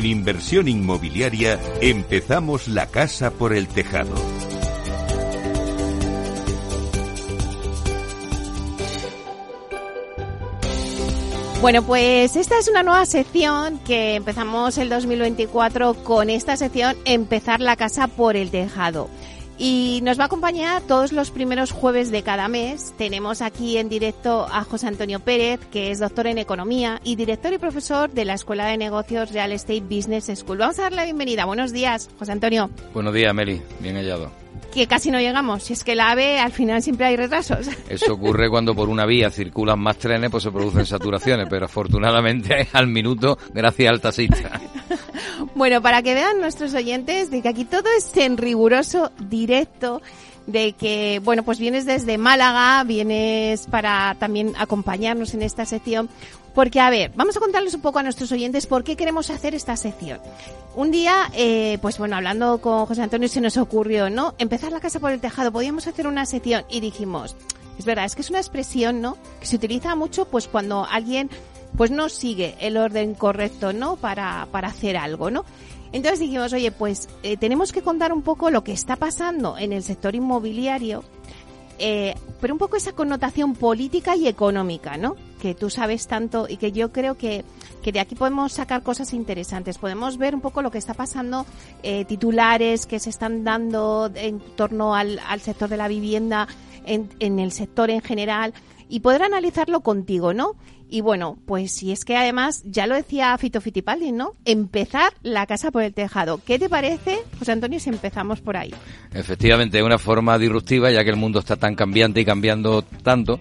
En inversión inmobiliaria empezamos la casa por el tejado. Bueno, pues esta es una nueva sección que empezamos el 2024 con esta sección Empezar la casa por el tejado. Y nos va a acompañar todos los primeros jueves de cada mes. Tenemos aquí en directo a José Antonio Pérez, que es doctor en economía y director y profesor de la Escuela de Negocios Real Estate Business School. Vamos a darle la bienvenida. Buenos días, José Antonio. Buenos días, Meli. Bien hallado que casi no llegamos. Si es que la AVE al final siempre hay retrasos. Eso ocurre cuando por una vía circulan más trenes, pues se producen saturaciones, pero afortunadamente al minuto, gracias al taxista. Bueno, para que vean nuestros oyentes de que aquí todo es en riguroso directo de que, bueno, pues vienes desde Málaga, vienes para también acompañarnos en esta sección. Porque, a ver, vamos a contarles un poco a nuestros oyentes por qué queremos hacer esta sección. Un día, eh, pues bueno, hablando con José Antonio se nos ocurrió, ¿no? Empezar la casa por el tejado, podíamos hacer una sección y dijimos, es verdad, es que es una expresión, ¿no? Que se utiliza mucho pues cuando alguien pues no sigue el orden correcto, ¿no? Para, para hacer algo, ¿no? Entonces dijimos, oye, pues eh, tenemos que contar un poco lo que está pasando en el sector inmobiliario, eh, pero un poco esa connotación política y económica, ¿no? Que tú sabes tanto y que yo creo que, que de aquí podemos sacar cosas interesantes. Podemos ver un poco lo que está pasando, eh, titulares que se están dando en torno al, al sector de la vivienda, en, en el sector en general, y poder analizarlo contigo, ¿no? Y bueno, pues si es que además, ya lo decía Fito Fitipaldi, ¿no? Empezar la casa por el tejado. ¿Qué te parece, José Antonio, si empezamos por ahí? Efectivamente, una forma disruptiva, ya que el mundo está tan cambiante y cambiando tanto.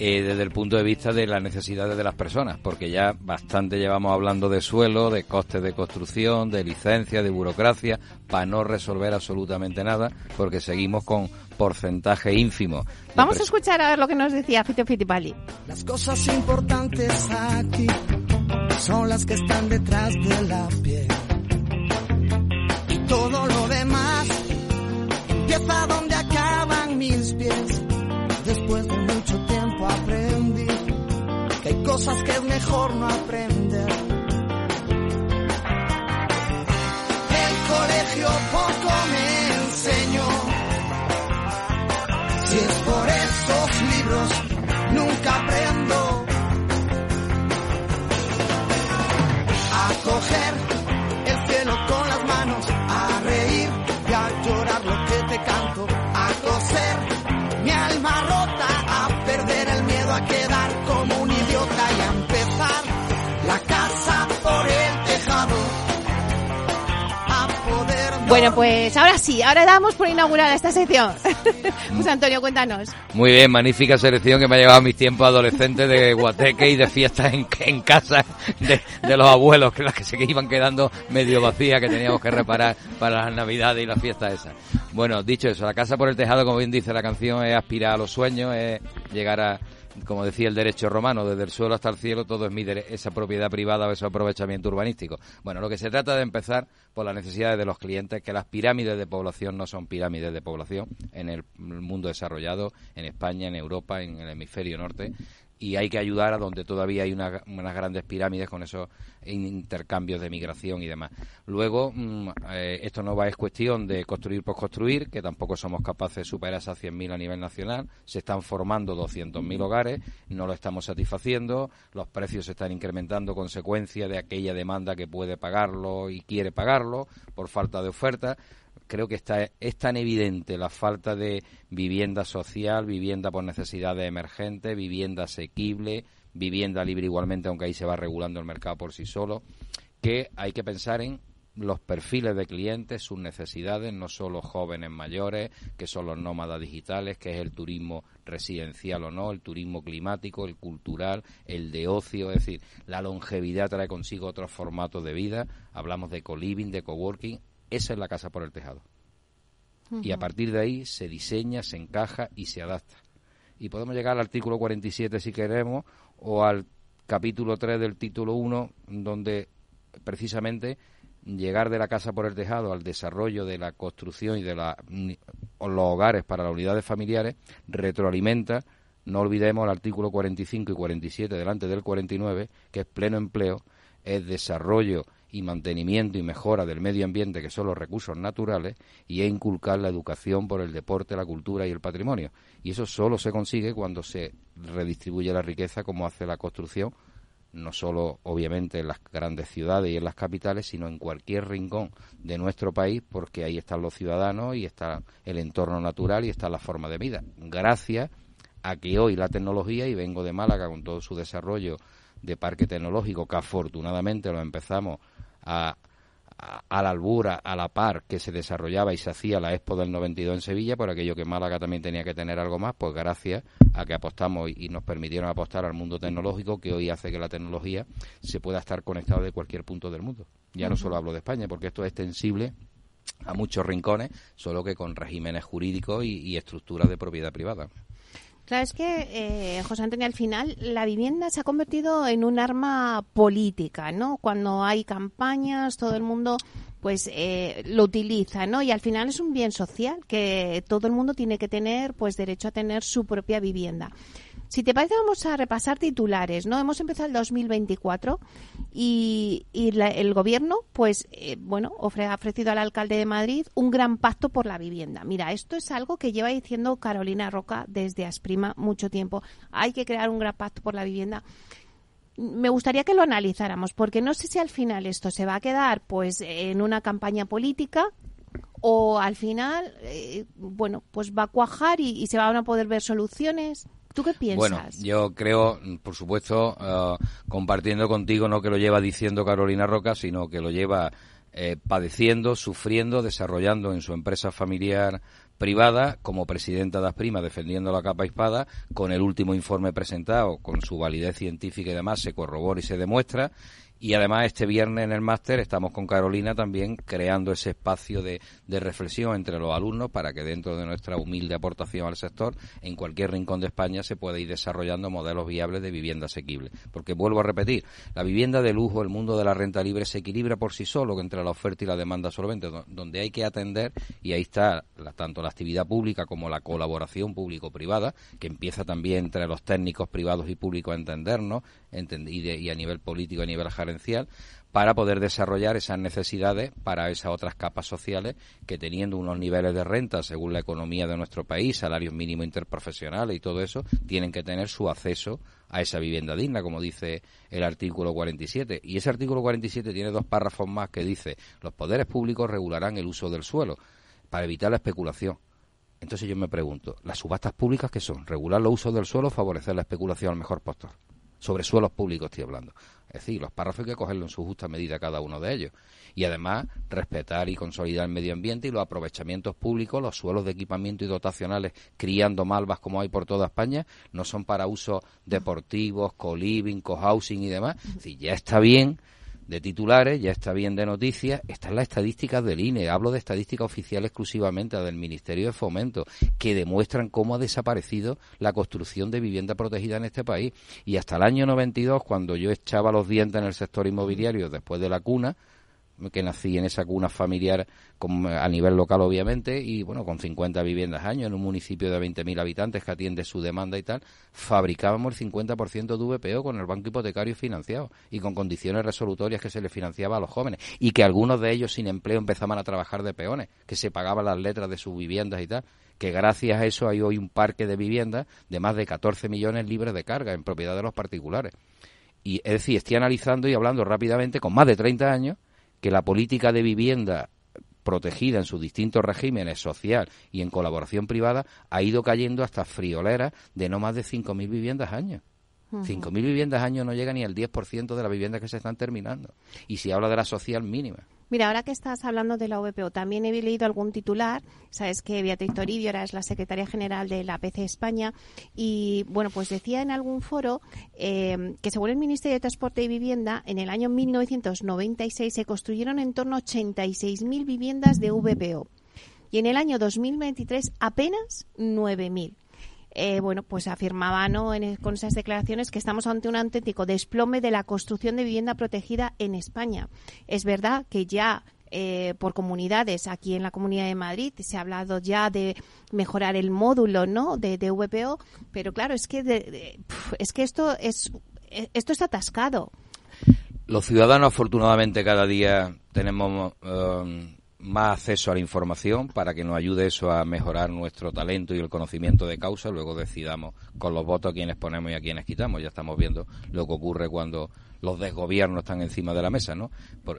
Eh, desde el punto de vista de las necesidades de las personas, porque ya bastante llevamos hablando de suelo, de costes de construcción, de licencia, de burocracia, para no resolver absolutamente nada, porque seguimos con porcentaje ínfimo. Vamos a escuchar a ver lo que nos decía Fito Fittipaldi. Las cosas importantes aquí son las que están detrás de la piel. Y todo lo demás empieza donde acaban mis pies. Después de mucho tiempo aprendí que hay cosas que es mejor no aprender. Esos libros, nunca aprendo Bueno, pues ahora sí, ahora damos por inaugurada esta sección. pues Antonio, cuéntanos. Muy bien, magnífica selección que me ha llevado a mis tiempos adolescentes de guateque y de fiestas en, en casa de, los abuelos, que las que se iban quedando medio vacías, que teníamos que reparar para las navidades y las fiestas esas. Bueno, dicho eso, la casa por el tejado, como bien dice la canción, es aspirar a los sueños, es llegar a como decía el derecho romano, desde el suelo hasta el cielo, todo es mi esa propiedad privada o ese aprovechamiento urbanístico. Bueno, lo que se trata de empezar por las necesidades de los clientes, que las pirámides de población no son pirámides de población en el mundo desarrollado, en España, en Europa, en el hemisferio norte y hay que ayudar a donde todavía hay unas grandes pirámides con esos intercambios de migración y demás. Luego, mm, eh, esto no va es cuestión de construir por construir, que tampoco somos capaces de superar esas 100.000 a nivel nacional. Se están formando 200.000 hogares, no lo estamos satisfaciendo, los precios se están incrementando consecuencia de aquella demanda que puede pagarlo y quiere pagarlo por falta de oferta creo que está, es tan evidente la falta de vivienda social, vivienda por necesidades emergentes, vivienda asequible, vivienda libre igualmente, aunque ahí se va regulando el mercado por sí solo, que hay que pensar en los perfiles de clientes, sus necesidades, no solo jóvenes mayores, que son los nómadas digitales, que es el turismo residencial o no, el turismo climático, el cultural, el de ocio, es decir, la longevidad trae consigo otros formatos de vida, hablamos de co-living, de coworking, esa es la casa por el tejado. Y a partir de ahí se diseña, se encaja y se adapta. Y podemos llegar al artículo 47 si queremos, o al capítulo 3 del título 1, donde precisamente llegar de la casa por el tejado al desarrollo de la construcción y de la, los hogares para las unidades familiares retroalimenta, no olvidemos el artículo 45 y 47 delante del 49, que es pleno empleo, es desarrollo y mantenimiento y mejora del medio ambiente, que son los recursos naturales, y es inculcar la educación por el deporte, la cultura y el patrimonio. Y eso solo se consigue cuando se redistribuye la riqueza, como hace la construcción, no solo obviamente en las grandes ciudades y en las capitales, sino en cualquier rincón de nuestro país, porque ahí están los ciudadanos y está el entorno natural y está la forma de vida. Gracias a que hoy la tecnología, y vengo de Málaga con todo su desarrollo de parque tecnológico, que afortunadamente lo empezamos a, a, la albura, a la par que se desarrollaba y se hacía la Expo del 92 en Sevilla, por aquello que Málaga también tenía que tener algo más, pues gracias a que apostamos y nos permitieron apostar al mundo tecnológico, que hoy hace que la tecnología se pueda estar conectada de cualquier punto del mundo. Ya no solo hablo de España, porque esto es extensible a muchos rincones, solo que con regímenes jurídicos y, y estructuras de propiedad privada. Claro, es que, eh, José Antonio, al final la vivienda se ha convertido en un arma política, ¿no? Cuando hay campañas, todo el mundo pues eh, lo utiliza, ¿no? Y al final es un bien social que todo el mundo tiene que tener, pues derecho a tener su propia vivienda. Si te parece, vamos a repasar titulares, ¿no? Hemos empezado el 2024 y, y el gobierno, pues, eh, bueno, ha ofrecido al alcalde de Madrid un gran pacto por la vivienda. Mira, esto es algo que lleva diciendo Carolina Roca desde Asprima mucho tiempo. Hay que crear un gran pacto por la vivienda me gustaría que lo analizáramos, porque no sé si al final esto se va a quedar pues en una campaña política o al final, eh, bueno, pues va a cuajar y, se van a poder ver soluciones. ¿Tú qué piensas? Bueno, yo creo, por supuesto, uh, compartiendo contigo, no que lo lleva diciendo Carolina Roca, sino que lo lleva eh, padeciendo, sufriendo, desarrollando en su empresa familiar privada como presidenta de Asprima defendiendo la capa espada con el último informe presentado con su validez científica y demás se corrobora y se demuestra y además este viernes en el máster estamos con Carolina también creando ese espacio de, de, reflexión entre los alumnos para que dentro de nuestra humilde aportación al sector, en cualquier rincón de España se pueda ir desarrollando modelos viables de vivienda asequible. Porque vuelvo a repetir, la vivienda de lujo, el mundo de la renta libre se equilibra por sí solo entre la oferta y la demanda solvente, donde hay que atender, y ahí está la, tanto la actividad pública como la colaboración público-privada, que empieza también entre los técnicos privados y públicos a entendernos, y, y a nivel político, a nivel para poder desarrollar esas necesidades para esas otras capas sociales que teniendo unos niveles de renta según la economía de nuestro país, salarios mínimos interprofesionales y todo eso, tienen que tener su acceso a esa vivienda digna, como dice el artículo 47. Y ese artículo 47 tiene dos párrafos más que dice los poderes públicos regularán el uso del suelo para evitar la especulación. Entonces yo me pregunto, ¿las subastas públicas qué son? ¿Regular los usos del suelo o favorecer la especulación al mejor postor? Sobre suelos públicos estoy hablando. Es decir, los párrafos hay que cogerlo en su justa medida cada uno de ellos. Y además, respetar y consolidar el medio ambiente y los aprovechamientos públicos, los suelos de equipamiento y dotacionales criando malvas como hay por toda España, no son para usos deportivos, co-living, co-housing y demás. Decir, ya está bien de titulares, ya está bien de noticias, están las estadísticas del INE, hablo de estadística oficial exclusivamente del Ministerio de Fomento, que demuestran cómo ha desaparecido la construcción de vivienda protegida en este país. Y hasta el año 92, cuando yo echaba los dientes en el sector inmobiliario después de la cuna, que nací en esa cuna familiar a nivel local, obviamente, y bueno, con 50 viviendas año en un municipio de 20.000 habitantes que atiende su demanda y tal, fabricábamos el 50% de VPO con el banco hipotecario financiado y con condiciones resolutorias que se le financiaba a los jóvenes y que algunos de ellos sin empleo empezaban a trabajar de peones, que se pagaban las letras de sus viviendas y tal que gracias a eso hay hoy un parque de viviendas de más de 14 millones libres de carga en propiedad de los particulares. Y es decir, estoy analizando y hablando rápidamente con más de 30 años que la política de vivienda protegida en sus distintos regímenes social y en colaboración privada ha ido cayendo hasta frioleras de no más de 5.000 viviendas año. 5.000 viviendas año no llega ni al 10% de las viviendas que se están terminando. Y si habla de la social mínima. Mira, ahora que estás hablando de la VPO, también he leído algún titular. Sabes que Beatriz Toribio ahora es la secretaria general de la PC España. Y bueno, pues decía en algún foro eh, que según el Ministerio de Transporte y Vivienda, en el año 1996 se construyeron en torno a 86.000 viviendas de VPO. Y en el año 2023 apenas 9.000. Eh, bueno, pues afirmaba ¿no? con esas declaraciones que estamos ante un auténtico desplome de la construcción de vivienda protegida en España. Es verdad que ya eh, por comunidades aquí en la Comunidad de Madrid se ha hablado ya de mejorar el módulo ¿no? de, VPO, pero claro, es que, es que esto, es, esto está atascado. Los ciudadanos, afortunadamente, cada día tenemos más acceso a la información para que nos ayude eso a mejorar nuestro talento y el conocimiento de causa. Luego decidamos con los votos a quienes ponemos y a quienes quitamos. Ya estamos viendo lo que ocurre cuando los desgobiernos están encima de la mesa, ¿no?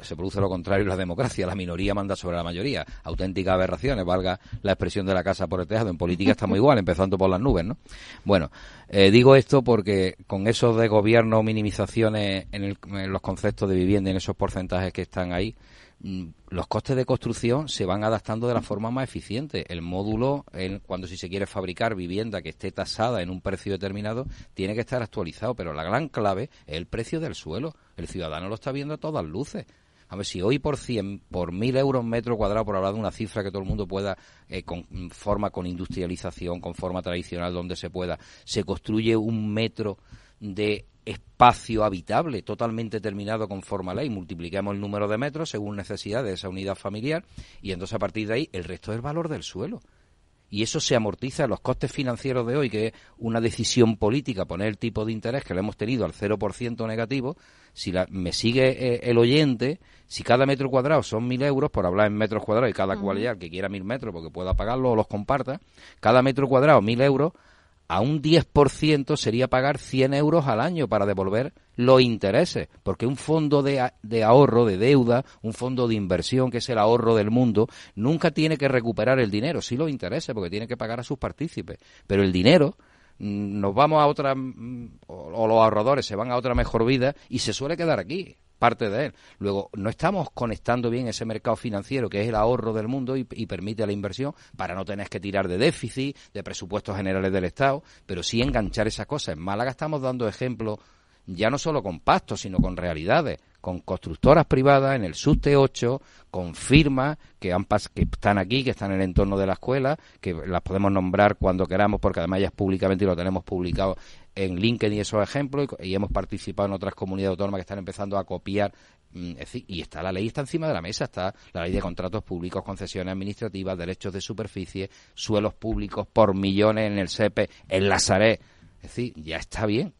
se produce lo contrario en la democracia. La minoría manda sobre la mayoría. Auténticas aberraciones, valga la expresión de la casa por el tejado. En política estamos igual, empezando por las nubes, ¿no? Bueno, eh, digo esto porque con esos desgobiernos, minimizaciones en los conceptos de vivienda, en esos porcentajes que están ahí, los costes de construcción se van adaptando de la forma más eficiente. El módulo, cuando si se quiere fabricar vivienda que esté tasada en un precio determinado, tiene que estar actualizado, pero la gran clave es el precio del suelo. El ciudadano lo está viendo a todas luces. A ver, si hoy por 100, por 1000 euros metro cuadrado, por hablar de una cifra que todo el mundo pueda, eh, con forma, con industrialización, con forma tradicional, donde se pueda, se construye un metro de espacio habitable totalmente terminado conforme a ley, multiplicamos el número de metros según necesidad de esa unidad familiar y entonces a partir de ahí el resto es el valor del suelo. Y eso se amortiza en los costes financieros de hoy, que es una decisión política, poner el tipo de interés que le hemos tenido al 0% negativo. Si la, me sigue eh, el oyente, si cada metro cuadrado son mil euros, por hablar en metros cuadrados, y cada cual que quiera mil metros porque pueda pagarlo o los comparta, cada metro cuadrado mil euros, a un 10% sería pagar 100 euros al año para devolver los intereses, porque un fondo de, ahorro, de deuda, un fondo de inversión que es el ahorro del mundo, nunca tiene que recuperar el dinero, sí los intereses, porque tiene que pagar a sus partícipes, pero el dinero mm, nos vamos a otra, mm, o los ahorradores se van a otra mejor vida y se suele quedar aquí parte de él. Luego, no estamos conectando bien ese mercado financiero que es el ahorro del mundo y, permite la inversión para no tener que tirar de déficit, de presupuestos generales del Estado, pero sí enganchar esas cosas. En Málaga estamos dando ejemplos ya no solo con pactos, sino con realidades, con constructoras privadas en el SUSTE 8, con firmas que, han que están aquí, que están en el entorno de la escuela, que las podemos nombrar cuando queramos, porque además ya es públicamente y lo tenemos publicado en LinkedIn esos ejemplos y, hemos participado en otras comunidades autónomas que están empezando a copiar mm, y está la ley está encima de la mesa está la ley de contratos públicos concesiones administrativas derechos de superficie suelos públicos por millones en el SEPE en la SARE es decir ya está bien.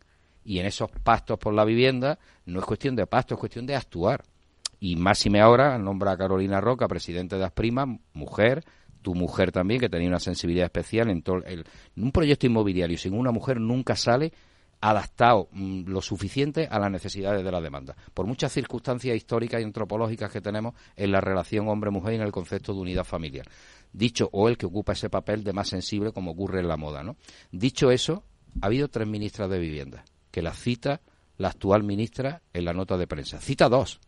Y en esos pactos por la vivienda no es cuestión de pacto es cuestión de actuar. Y máxime ahora nombra a Carolina Roca presidente de Asprima mujer tu mujer también, que tenía una sensibilidad especial en todo el, un proyecto inmobiliario sin una mujer nunca sale adaptado mm, lo suficiente a las necesidades de la demanda, por muchas circunstancias históricas y antropológicas que tenemos en la relación hombre-mujer y en el concepto de unidad familiar. Dicho, o el que ocupa ese papel de más sensible como ocurre en la moda, ¿no? Dicho eso, ha habido tres ministras de vivienda, que la cita la actual ministra en la nota de prensa. Cita dos,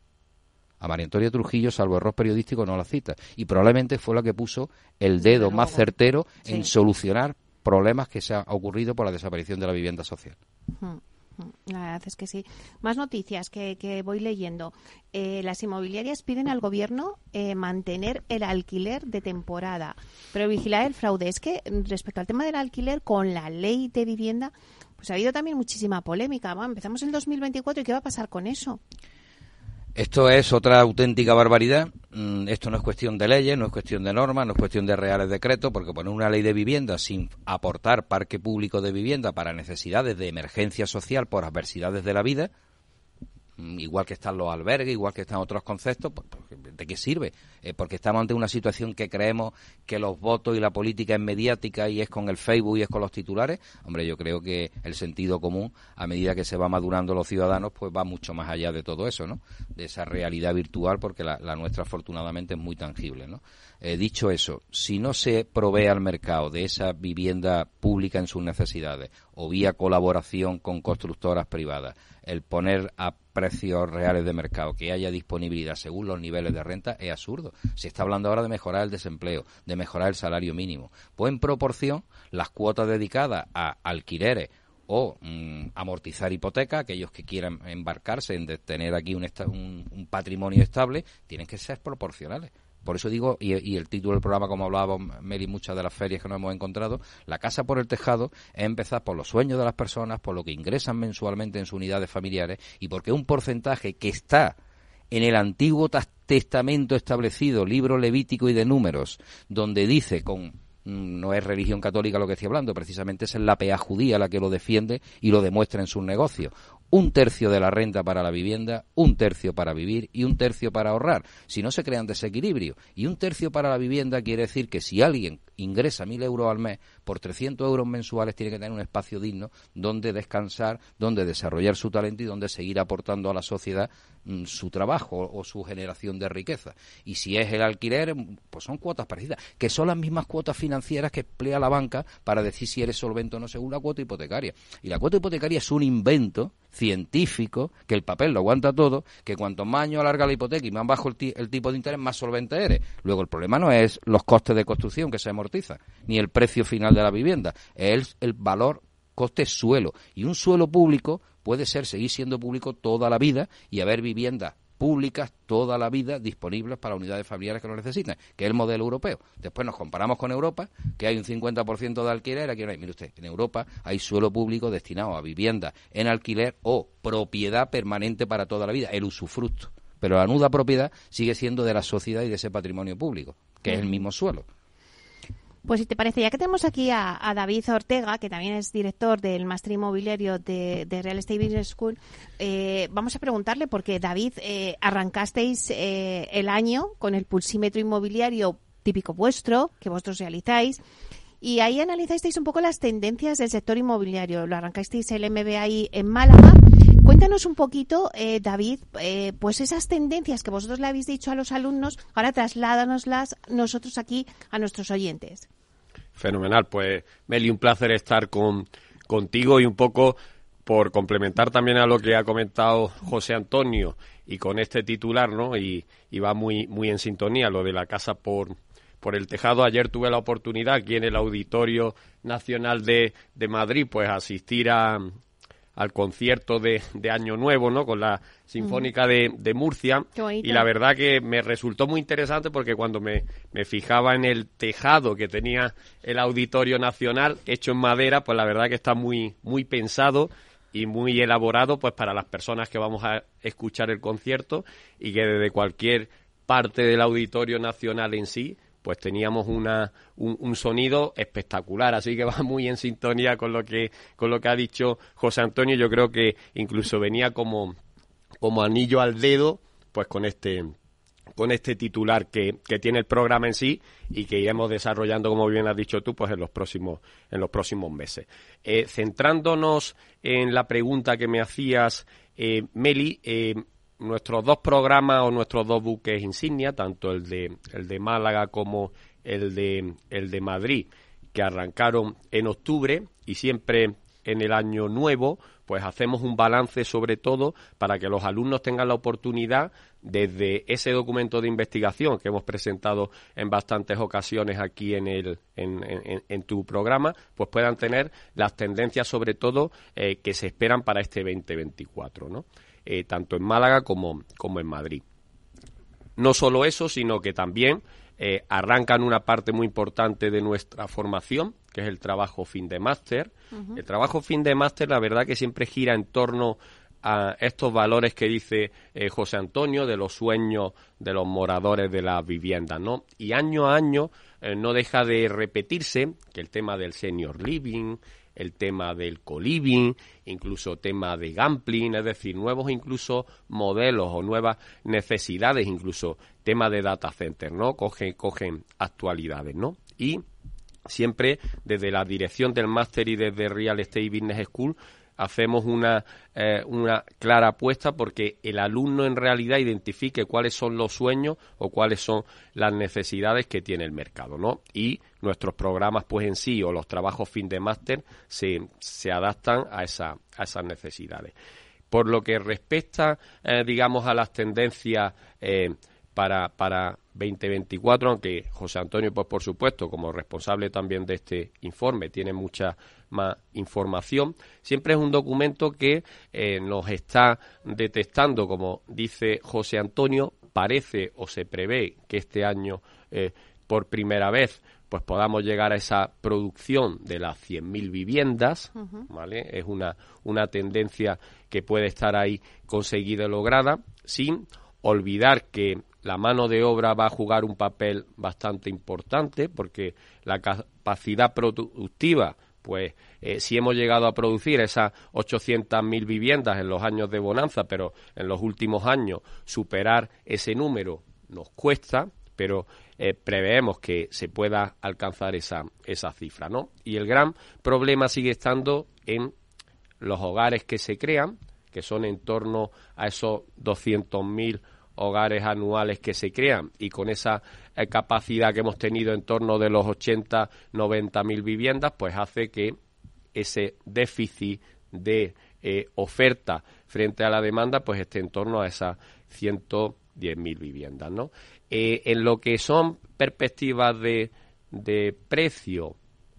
a María Antonia Trujillo, salvo error periodístico, no la cita. Y probablemente fue la que puso el dedo más certero en solucionar problemas que se han ocurrido por la desaparición de la vivienda social. La verdad es que sí. Más noticias que, voy leyendo. Eh, las inmobiliarias piden al gobierno eh, mantener el alquiler de temporada, pero vigilar el fraude. Es que respecto al tema del alquiler, con la ley de vivienda, pues ha habido también muchísima polémica. empezamos el 2024 y ¿qué va a pasar con eso? Esto es otra auténtica barbaridad. Mm, esto no es cuestión de leyes, no es cuestión de normas, no es cuestión de reales decretos, porque poner una ley de vivienda sin aportar parque público de vivienda para necesidades de emergencia social por adversidades de la vida, igual que están los albergues, igual que están otros conceptos, pues, pues, ¿de qué sirve? Eh, porque estamos ante una situación que creemos que los votos y la política es mediática y es con el Facebook y es con los titulares. Hombre, yo creo que el sentido común, a medida que se va madurando los ciudadanos, pues va mucho más allá de todo eso, ¿no? De esa realidad virtual, porque la, nuestra afortunadamente es muy tangible, ¿no? Eh, dicho eso, si no se provee al mercado de esa vivienda pública en sus necesidades o vía colaboración con constructoras privadas, el poner a precios reales de mercado, que haya disponibilidad según los niveles de renta, es absurdo. Se está hablando ahora de mejorar el desempleo, de mejorar el salario mínimo. Pues en proporción, las cuotas dedicadas a alquileres o mm, amortizar hipoteca, aquellos que quieran embarcarse en tener aquí un, un patrimonio estable, tienen que ser proporcionales. Por eso digo, y, el título del programa, como hablábamos, Meli, muchas de las ferias que nos hemos encontrado, la casa por el tejado es empezar por los sueños de las personas, por lo que ingresan mensualmente en sus unidades familiares y porque un porcentaje que está en el Antiguo Testamento establecido, libro levítico y de números, donde dice con mm, no es religión católica lo que estoy hablando, precisamente es la PEA judía la que lo defiende y lo demuestra en sus negocios un tercio de la renta para la vivienda, un tercio para vivir y un tercio para ahorrar. Si no se crean desequilibrio. Y un tercio para la vivienda quiere decir que si alguien ingresa mil euros al mes, por 300 euros mensuales tiene que tener un espacio digno donde descansar, donde desarrollar su talento y donde seguir aportando a la sociedad mm, su trabajo o, su generación de riqueza. Y si es el alquiler, pues son cuotas parecidas, que son las mismas cuotas financieras que emplea la banca para decir si eres solvente o no según la cuota hipotecaria. Y la cuota hipotecaria es un invento científico, que el papel lo aguanta todo, que cuanto más años alarga la hipoteca y más bajo el, tipo de interés, más solvente eres. Luego el problema no es los costes de construcción que se ni el precio final de la vivienda, es el, valor coste suelo. Y un suelo público puede ser seguir siendo público toda la vida y haber viviendas públicas toda la vida disponibles para unidades familiares que lo necesiten, que es el modelo europeo. Después nos comparamos con Europa, que hay un 50% de alquiler, aquí no hay. Mire usted, en Europa hay suelo público destinado a vivienda en alquiler o propiedad permanente para toda la vida, el usufructo. Pero la nuda propiedad sigue siendo de la sociedad y de ese patrimonio público, que es el mismo suelo. Pues si te parece, ya que tenemos aquí a, David Ortega, que también es director del máster inmobiliario de, Real Estate Business School, eh, vamos a preguntarle, porque David, eh, arrancasteis eh, el año con el pulsímetro inmobiliario típico vuestro, que vosotros realizáis, y ahí analizasteis un poco las tendencias del sector inmobiliario. Lo arrancasteis el MBA en Málaga. Cuéntanos un poquito, David, pues esas tendencias que vosotros le habéis dicho a los alumnos, ahora trasládanoslas nosotros aquí a nuestros oyentes. Fenomenal, pues Meli, un placer estar con, contigo y un poco por complementar también a lo que ha comentado José Antonio y con este titular, ¿no? Y, y va muy, muy en sintonía lo de la casa por, por el tejado. Ayer tuve la oportunidad aquí en el Auditorio Nacional de, de Madrid, pues asistir a, al concierto de, de, Año Nuevo, ¿no? Con la Sinfónica de, de, Murcia. Y la verdad que me resultó muy interesante porque cuando me, me, fijaba en el tejado que tenía el Auditorio Nacional, hecho en madera, pues la verdad que está muy, muy pensado y muy elaborado pues para las personas que vamos a escuchar el concierto y que desde cualquier parte del Auditorio Nacional en sí pues teníamos una, un, sonido espectacular, así que va muy en sintonía con lo que, con lo que ha dicho José Antonio, yo creo que incluso venía como, como anillo al dedo, pues con este con este titular que, que, tiene el programa en sí y que iremos desarrollando, como bien has dicho tú, pues en los próximos, en los próximos meses. Eh, centrándonos en la pregunta que me hacías, eh, Meli, eh, nuestros dos programas o nuestros dos buques insignia, tanto el de, el de Málaga como el de, el de Madrid, que arrancaron en octubre y siempre en el año nuevo, pues hacemos un balance sobre todo para que los alumnos tengan la oportunidad desde ese documento de investigación que hemos presentado en bastantes ocasiones aquí en, el, en, en, tu programa, pues puedan tener las tendencias sobre todo eh, que se esperan para este 2024, ¿no? Eh, tanto en Málaga como, como en Madrid. No solo eso, sino que también eh, arrancan una parte muy importante de nuestra formación, que es el trabajo fin de máster. El trabajo fin de máster, la verdad que siempre gira en torno a estos valores que dice eh, José Antonio de los sueños de los moradores de las viviendas, ¿no? Y año a año eh, no deja de repetirse que el tema del senior living, el tema del co-living, incluso tema de gambling, es decir, nuevos incluso modelos o nuevas necesidades, incluso tema de data center, ¿no? Cogen, cogen actualidades, ¿no? Y siempre desde la dirección del máster y desde Real Estate Business School hacemos una, eh, una clara apuesta porque el alumno en realidad identifique cuáles son los sueños o cuáles son las necesidades que tiene el mercado, ¿no? Y nuestros programas, pues en sí, o los trabajos fin de máster se, se adaptan a, esa, a esas necesidades. Por lo que respecta, eh, digamos, a las tendencias eh, para, para 2024, aunque José Antonio, pues por supuesto, como responsable también de este informe, tiene mucha más información. Siempre es un documento que eh, nos está detectando, como dice José Antonio, parece o se prevé que este año, eh, por primera vez, pues podamos llegar a esa producción de las 100.000 viviendas, ¿vale? Es una, una tendencia que puede estar ahí conseguida y lograda, sin olvidar que la mano de obra va a jugar un papel bastante importante porque la capacidad productiva pues eh, si hemos llegado a producir esas 800.000 viviendas en los años de bonanza, pero en los últimos años superar ese número nos cuesta, pero eh, preveemos que se pueda alcanzar esa, esa cifra, ¿no? Y el gran problema sigue estando en los hogares que se crean, que son en torno a esos 200.000 hogares anuales que se crean y con esa eh, capacidad que hemos tenido en torno de los 80, 90 mil viviendas, pues hace que ese déficit de eh, oferta frente a la demanda pues esté en torno a esas 110 mil viviendas, ¿no? Eh, en lo que son perspectivas de, de precio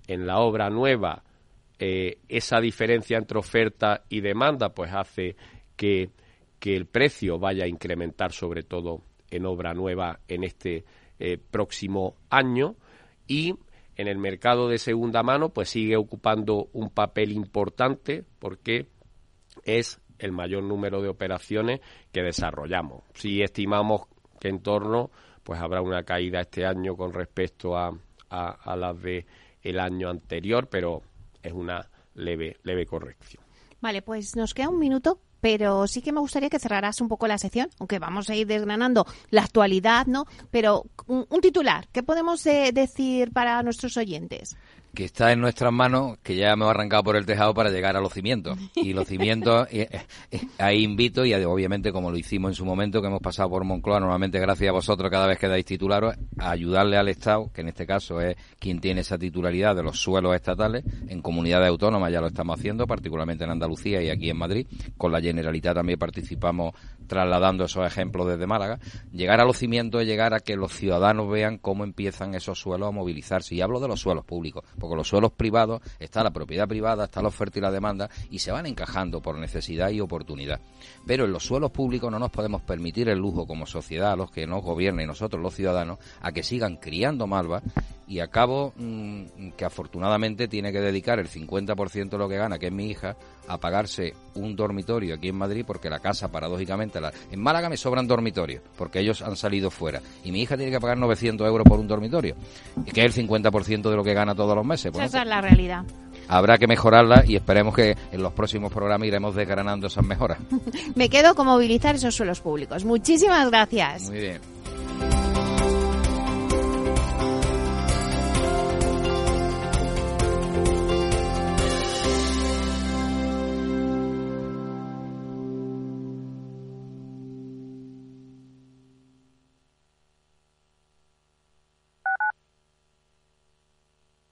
en la obra nueva, esa diferencia entre oferta y demanda pues hace que que el precio vaya a incrementar sobre todo en obra nueva en este eh, próximo año y en el mercado de segunda mano pues sigue ocupando un papel importante porque es el mayor número de operaciones que desarrollamos. Si estimamos que en torno pues habrá una caída este año con respecto a, a, a las de el año anterior, pero es una leve leve corrección. Vale, pues nos queda un minuto pero sí que me gustaría que cerraras un poco la sección, aunque vamos a ir desgranando la actualidad, ¿no? Pero un, titular, ¿qué podemos eh, decir para nuestros oyentes? Que está en nuestras manos, que ya me he arrancado por el tejado para llegar a los cimientos. Y los cimientos, eh, eh, ahí invito, y obviamente como lo hicimos en su momento, que hemos pasado por Moncloa, normalmente gracias a vosotros cada vez que dais titularos, a ayudarle al Estado, que en este caso es quien tiene esa titularidad de los suelos estatales, en comunidades autónomas ya lo estamos haciendo, particularmente en Andalucía y aquí en Madrid, con la Generalitat también participamos trasladando esos ejemplos desde Málaga. Llegar a los cimientos es llegar a que los ciudadanos vean cómo empiezan esos suelos a movilizarse. Y hablo de los suelos públicos porque los suelos privados está la propiedad privada, está la oferta y la demanda y se van encajando por necesidad y oportunidad. Pero en los suelos públicos no nos podemos permitir el lujo como sociedad, los que nos gobiernen nosotros los ciudadanos, a que sigan criando malvas y a cabo mm, que afortunadamente tiene que dedicar el 50% de lo que gana, que es mi hija, a pagarse un dormitorio aquí en Madrid porque la casa paradójicamente la... en Málaga me sobran dormitorios porque ellos han salido fuera. Y mi hija tiene que pagar 900 euros por un dormitorio que es el 50% de lo que gana todos los meses. Esa es la realidad. habrá que mejorarla y esperemos que en los próximos programas iremos desgranando esas mejoras. Me quedo con movilizar esos suelos públicos. Muchísimas gracias. Muy bien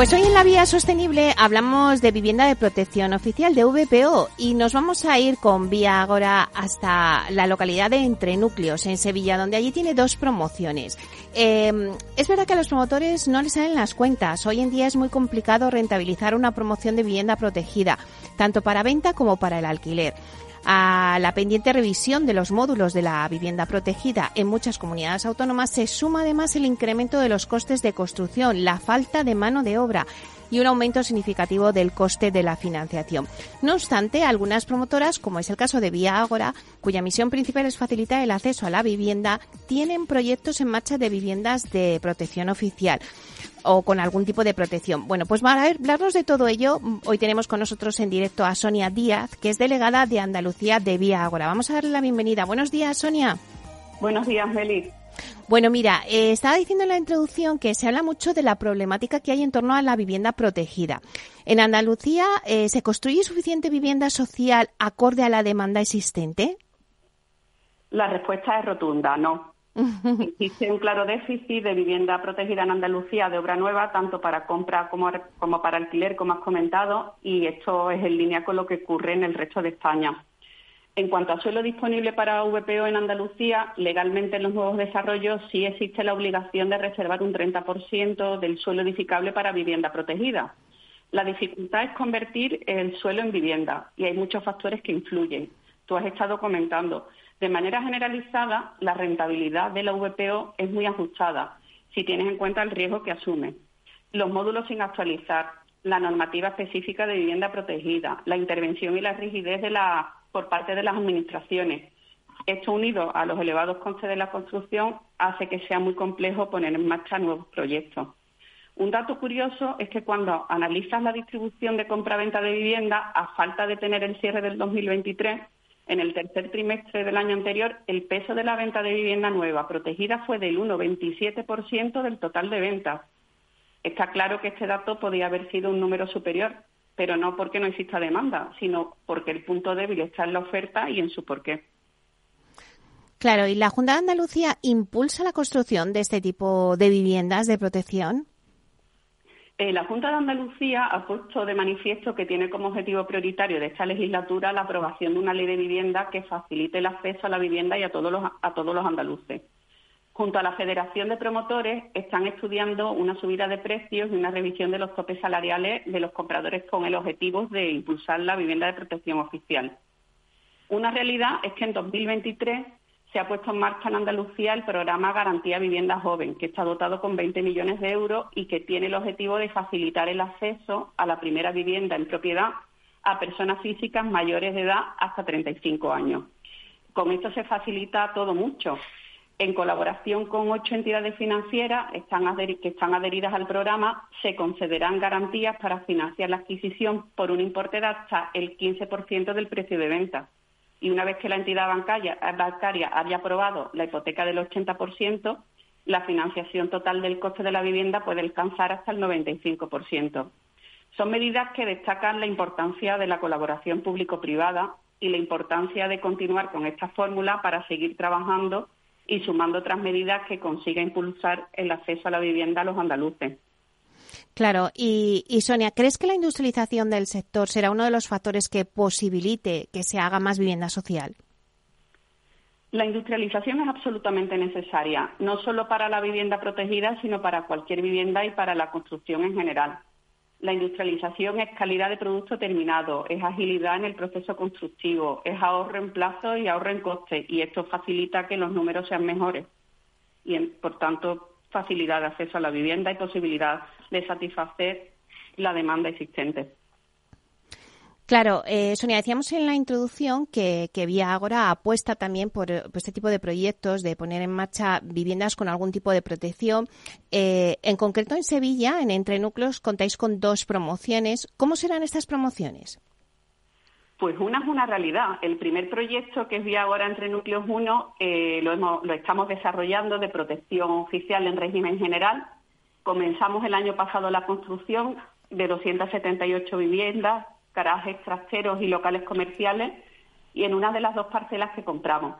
Pues hoy en la Vía Sostenible hablamos de vivienda de protección oficial de VPO y nos vamos a ir con Vía Ágora hasta la localidad de Entre Núcleos, en Sevilla, donde allí tiene dos promociones. Eh, es verdad que a los promotores no les salen las cuentas. Hoy en día es muy complicado rentabilizar una promoción de vivienda protegida, tanto para venta como para el alquiler. A la pendiente revisión de los módulos de la vivienda protegida en muchas comunidades autónomas se suma además el incremento de los costes de construcción, la falta de mano de obra y un aumento significativo del coste de la financiación. No obstante, algunas promotoras, como es el caso de Vía Ágora, cuya misión principal es facilitar el acceso a la vivienda, tienen proyectos en marcha de viviendas de protección oficial o con algún tipo de protección. Bueno, pues para hablarnos de todo ello, hoy tenemos con nosotros en directo a Sonia Díaz, que es delegada de Andalucía de Vía Ágora. Vamos a darle la bienvenida. Buenos días, Sonia. Buenos días, Meli. Bueno, mira, eh, estaba diciendo en la introducción que se habla mucho de la problemática que hay en torno a la vivienda protegida. ¿En Andalucía eh, se construye suficiente vivienda social acorde a la demanda existente? La respuesta es rotunda, no. Existe un claro déficit de vivienda protegida en Andalucía de obra nueva, tanto para compra como, como para alquiler, como has comentado, y esto es en línea con lo que ocurre en el resto de España. En cuanto a suelo disponible para VPO en Andalucía, legalmente en los nuevos desarrollos sí existe la obligación de reservar un 30% del suelo edificable para vivienda protegida. La dificultad es convertir el suelo en vivienda y hay muchos factores que influyen. Tú has estado comentando. De manera generalizada, la rentabilidad de la VPO es muy ajustada si tienes en cuenta el riesgo que asume. Los módulos sin actualizar, la normativa específica de vivienda protegida, la intervención y la rigidez de la por parte de las administraciones. Esto unido a los elevados costes de la construcción hace que sea muy complejo poner en marcha nuevos proyectos. Un dato curioso es que cuando analizas la distribución de compra-venta de vivienda, a falta de tener el cierre del 2023, en el tercer trimestre del año anterior, el peso de la venta de vivienda nueva protegida fue del 1,27% del total de ventas. Está claro que este dato podía haber sido un número superior, pero no porque no exista demanda, sino porque el punto débil está en la oferta y en su porqué. Claro, ¿y la Junta de Andalucía impulsa la construcción de este tipo de viviendas de protección? Eh, la Junta de Andalucía ha puesto de manifiesto que tiene como objetivo prioritario de esta legislatura la aprobación de una ley de vivienda que facilite el acceso a la vivienda y a todos los, a todos los andaluces junto a la Federación de Promotores, están estudiando una subida de precios y una revisión de los topes salariales de los compradores con el objetivo de impulsar la vivienda de protección oficial. Una realidad es que en 2023 se ha puesto en marcha en Andalucía el programa Garantía Vivienda Joven, que está dotado con 20 millones de euros y que tiene el objetivo de facilitar el acceso a la primera vivienda en propiedad a personas físicas mayores de edad hasta 35 años. Con esto se facilita todo mucho, en colaboración con ocho entidades financieras que están adheridas al programa, se concederán garantías para financiar la adquisición por un importe de hasta el 15% del precio de venta. Y una vez que la entidad bancaria, haya aprobado la hipoteca del 80%, la financiación total del coste de la vivienda puede alcanzar hasta el 95%. Son medidas que destacan la importancia de la colaboración público-privada y la importancia de continuar con esta fórmula para seguir trabajando y sumando otras medidas que consiga impulsar el acceso a la vivienda a los andaluces. Claro, y, Sonia, ¿crees que la industrialización del sector será uno de los factores que posibilite que se haga más vivienda social? La industrialización es absolutamente necesaria, no solo para la vivienda protegida, sino para cualquier vivienda y para la construcción en general. La industrialización es calidad de producto terminado, es agilidad en el proceso constructivo, es ahorro en plazo y ahorro en coste, y esto facilita que los números sean mejores y, por tanto, facilidad de acceso a la vivienda y posibilidad de satisfacer la demanda existente. Claro, eh, Sonia, decíamos en la introducción que, que Vía Agora apuesta también por, este tipo de proyectos de poner en marcha viviendas con algún tipo de protección. Eh, en concreto, en Sevilla, en Entre Núcleos, contáis con dos promociones. ¿Cómo serán estas promociones? Pues una es una realidad. El primer proyecto que es Vía Agora Entre Núcleos 1 eh, lo, lo estamos desarrollando de protección oficial en régimen general. Comenzamos el año pasado la construcción de 278 viviendas garajes trasteros y locales comerciales y en una de las dos parcelas que compramos.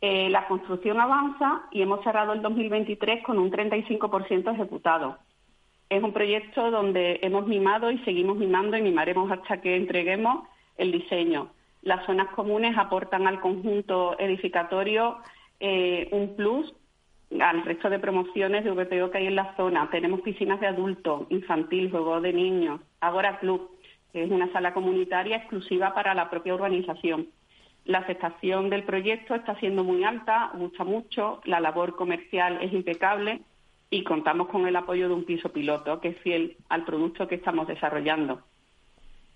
Eh, la construcción avanza y hemos cerrado el 2023 con un 35% ejecutado. Es un proyecto donde hemos mimado y seguimos mimando y mimaremos hasta que entreguemos el diseño. Las zonas comunes aportan al conjunto edificatorio eh, un plus al resto de promociones de VPO que hay en la zona. Tenemos piscinas de adultos, infantil, juego de niños, Agora Club que es una sala comunitaria exclusiva para la propia urbanización. La aceptación del proyecto está siendo muy alta, gusta mucho, la labor comercial es impecable y contamos con el apoyo de un piso piloto que es fiel al producto que estamos desarrollando.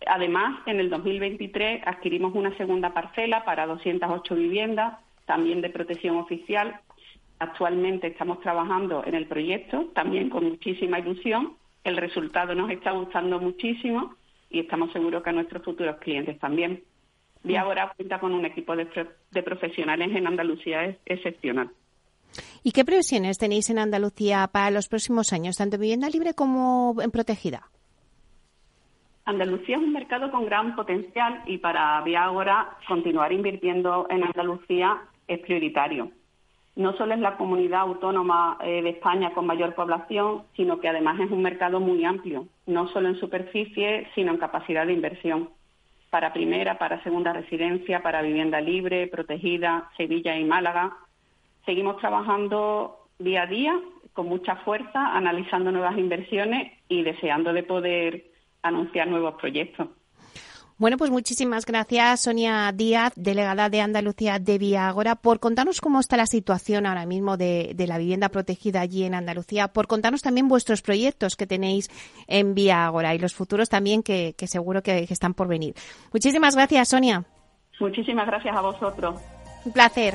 Además, en el 2023 adquirimos una segunda parcela para 208 viviendas, también de protección oficial. Actualmente estamos trabajando en el proyecto, también con muchísima ilusión. El resultado nos está gustando muchísimo y estamos seguros que a nuestros futuros clientes también. Y ahora cuenta con un equipo de, profesionales en Andalucía es, excepcional. ¿Y qué previsiones tenéis en Andalucía para los próximos años, tanto en vivienda libre como en protegida? Andalucía es un mercado con gran potencial y para Viagora continuar invirtiendo en Andalucía es prioritario no solo es la comunidad autónoma eh, de España con mayor población, sino que además es un mercado muy amplio, no solo en superficie, sino en capacidad de inversión. Para primera, para segunda residencia, para vivienda libre, protegida, Sevilla y Málaga. Seguimos trabajando día a día con mucha fuerza, analizando nuevas inversiones y deseando de poder anunciar nuevos proyectos. Bueno, pues muchísimas gracias, Sonia Díaz, delegada de Andalucía de Vía Agora, por contarnos cómo está la situación ahora mismo de, la vivienda protegida allí en Andalucía, por contarnos también vuestros proyectos que tenéis en Vía Agora y los futuros también que, seguro que están por venir. Muchísimas gracias, Sonia. Muchísimas gracias a vosotros. Un placer.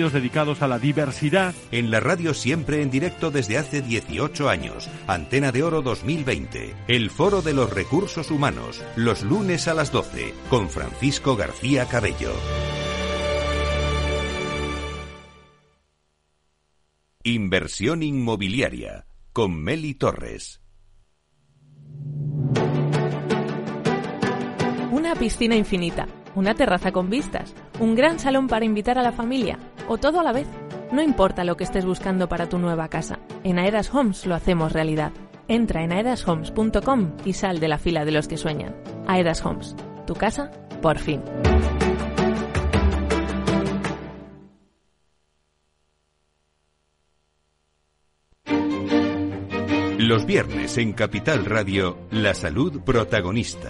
dedicados a la diversidad. En la radio siempre en directo desde hace 18 años. Antena de Oro 2020. El Foro de los Recursos Humanos. Los lunes a las 12. Con Francisco García Cabello. Inversión inmobiliaria. Con Meli Torres. Una piscina infinita, una terraza con vistas, un gran salón para invitar a la familia o todo a la vez. No importa lo que estés buscando para tu nueva casa, en Aedas Homes lo hacemos realidad. Entra en aedashomes.com y sal de la fila de los que sueñan. Aedas Homes, tu casa, por fin. Los viernes en Capital Radio, la salud protagonista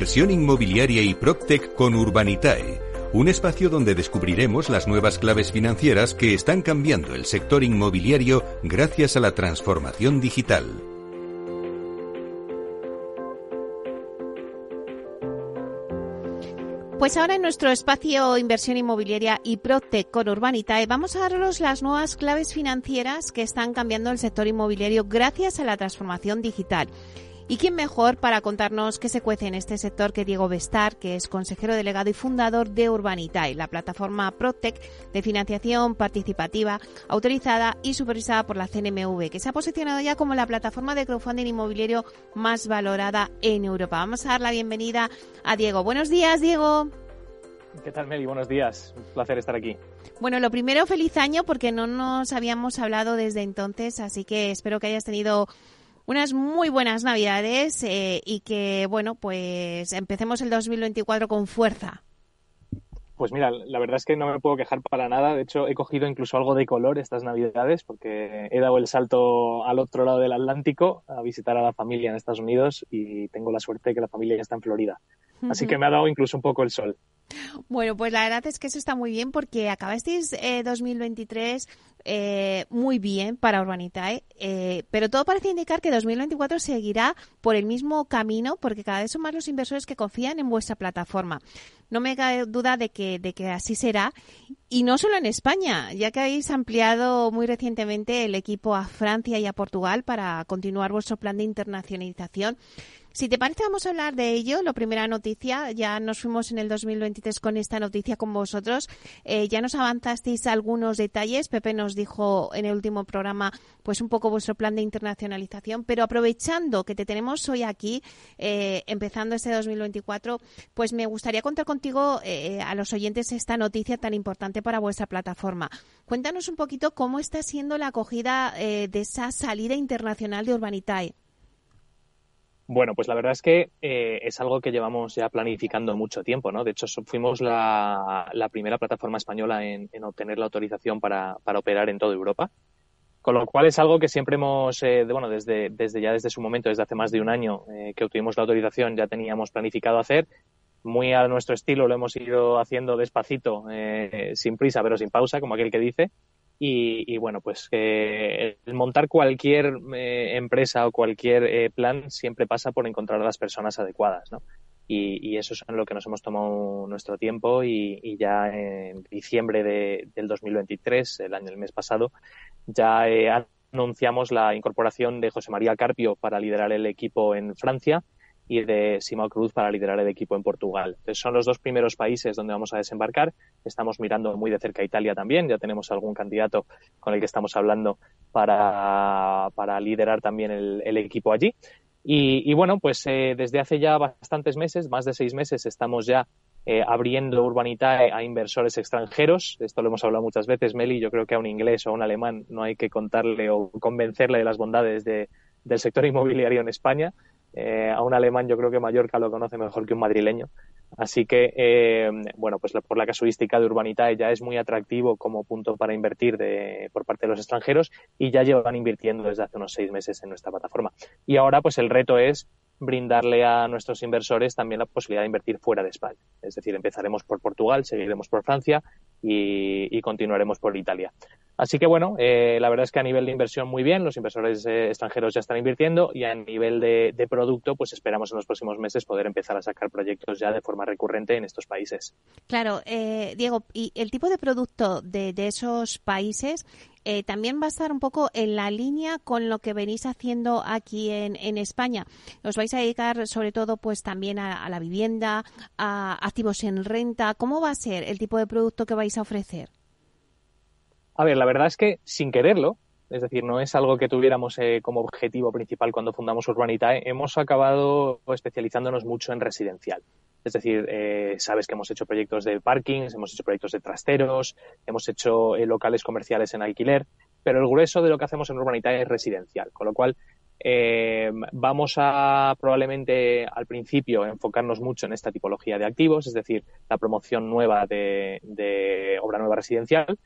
Inversión inmobiliaria y Proctec con Urbanitae, un espacio donde descubriremos las nuevas claves financieras que están cambiando el sector inmobiliario gracias a la transformación digital. Pues ahora en nuestro espacio Inversión Inmobiliaria y Proctec con Urbanitae vamos a daros las nuevas claves financieras que están cambiando el sector inmobiliario gracias a la transformación digital. ¿Y quién mejor para contarnos qué se cuece en este sector que Diego Bestar, que es consejero delegado y fundador de Urbanitae, la plataforma Protec de financiación participativa autorizada y supervisada por la CNMV, que se ha posicionado ya como la plataforma de crowdfunding inmobiliario más valorada en Europa? Vamos a dar la bienvenida a Diego. Buenos días, Diego. ¿Qué tal, Meli? Buenos días. Un placer estar aquí. Bueno, lo primero, feliz año porque no nos habíamos hablado desde entonces, así que espero que hayas tenido unas muy buenas navidades eh, y que, bueno, pues empecemos el 2024 con fuerza. Pues mira, la verdad es que no me puedo quejar para nada. De hecho, he cogido incluso algo de color estas navidades porque he dado el salto al otro lado del Atlántico a visitar a la familia en Estados Unidos y tengo la suerte de que la familia ya está en Florida. Así que me ha dado incluso un poco el sol. Bueno, pues la verdad es que eso está muy bien porque acabasteis eh, 2023 eh, muy bien para Urbanitae, eh, pero todo parece indicar que 2024 seguirá por el mismo camino porque cada vez son más los inversores que confían en vuestra plataforma. No me cabe duda de que, de que así será y no solo en España, ya que habéis ampliado muy recientemente el equipo a Francia y a Portugal para continuar vuestro plan de internacionalización. Si te parece, vamos a hablar de ello. La primera noticia, ya nos fuimos en el 2023 con esta noticia con vosotros. Eh, ya nos avanzasteis algunos detalles. Pepe nos dijo en el último programa, pues un poco vuestro plan de internacionalización. Pero aprovechando que te tenemos hoy aquí, eh, empezando este 2024, pues me gustaría contar contigo eh, a los oyentes esta noticia tan importante para vuestra plataforma. Cuéntanos un poquito cómo está siendo la acogida de esa salida internacional de Urbanitae. Bueno, pues la verdad es que eh, es algo que llevamos ya planificando mucho tiempo, ¿no? De hecho, fuimos la, primera plataforma española en, obtener la autorización para, operar en toda Europa. Con lo cual es algo que siempre hemos, eh, bueno, desde, desde ya desde su momento, desde hace más de un año eh, que obtuvimos la autorización, ya teníamos planificado hacer. Muy a nuestro estilo lo hemos ido haciendo despacito, sin prisa, pero sin pausa, como aquel que dice. Y, bueno, pues el montar cualquier eh, empresa o cualquier eh, plan siempre pasa por encontrar a las personas adecuadas, ¿no? Y, eso es en lo que nos hemos tomado nuestro tiempo y, ya en diciembre de, del 2023, el año el mes pasado, ya eh, anunciamos la incorporación de José María Carpio para liderar el equipo en Francia y de Simao Cruz para liderar el equipo en Portugal. Entonces, son los dos primeros países donde vamos a desembarcar. Estamos mirando muy de cerca a Italia también. Ya tenemos algún candidato con el que estamos hablando para, para liderar también el, equipo allí. Y, bueno, pues eh, desde hace ya bastantes meses, más de seis meses, estamos ya eh, abriendo Urbanitae a inversores extranjeros. Esto lo hemos hablado muchas veces, Meli. Yo creo que a un inglés o a un alemán no hay que contarle o convencerle de las bondades de, del sector inmobiliario en España. Eh, a un alemán yo creo que Mallorca lo conoce mejor que un madrileño. Así que, eh, bueno, pues por la casuística de Urbanitae ya es muy atractivo como punto para invertir de, por parte de los extranjeros y ya llevan invirtiendo desde hace unos seis meses en nuestra plataforma. Y ahora, pues el reto es brindarle a nuestros inversores también la posibilidad de invertir fuera de España. Es decir, empezaremos por Portugal, seguiremos por Francia y, continuaremos por Italia. Así que bueno, eh, la verdad es que a nivel de inversión muy bien, los inversores eh, extranjeros ya están invirtiendo y a nivel de, producto, pues esperamos en los próximos meses poder empezar a sacar proyectos ya de forma recurrente en estos países. Claro, eh, Diego, y el tipo de producto de, esos países también va a estar un poco en la línea con lo que venís haciendo aquí en, España. Os vais a dedicar sobre todo pues también a, la vivienda, a activos en renta. ¿Cómo va a ser el tipo de producto que vais a ofrecer? A ver, la verdad es que sin quererlo, es decir, no es algo que tuviéramos eh, como objetivo principal cuando fundamos Urbanitae, hemos acabado especializándonos mucho en residencial. Es decir, eh, sabes que hemos hecho proyectos de parkings, hemos hecho proyectos de trasteros, hemos hecho eh, locales comerciales en alquiler, pero el grueso de lo que hacemos en Urbanitae es residencial, con lo cual vamos a probablemente al principio enfocarnos mucho en esta tipología de activos, es decir, la promoción nueva de obra nueva residencial,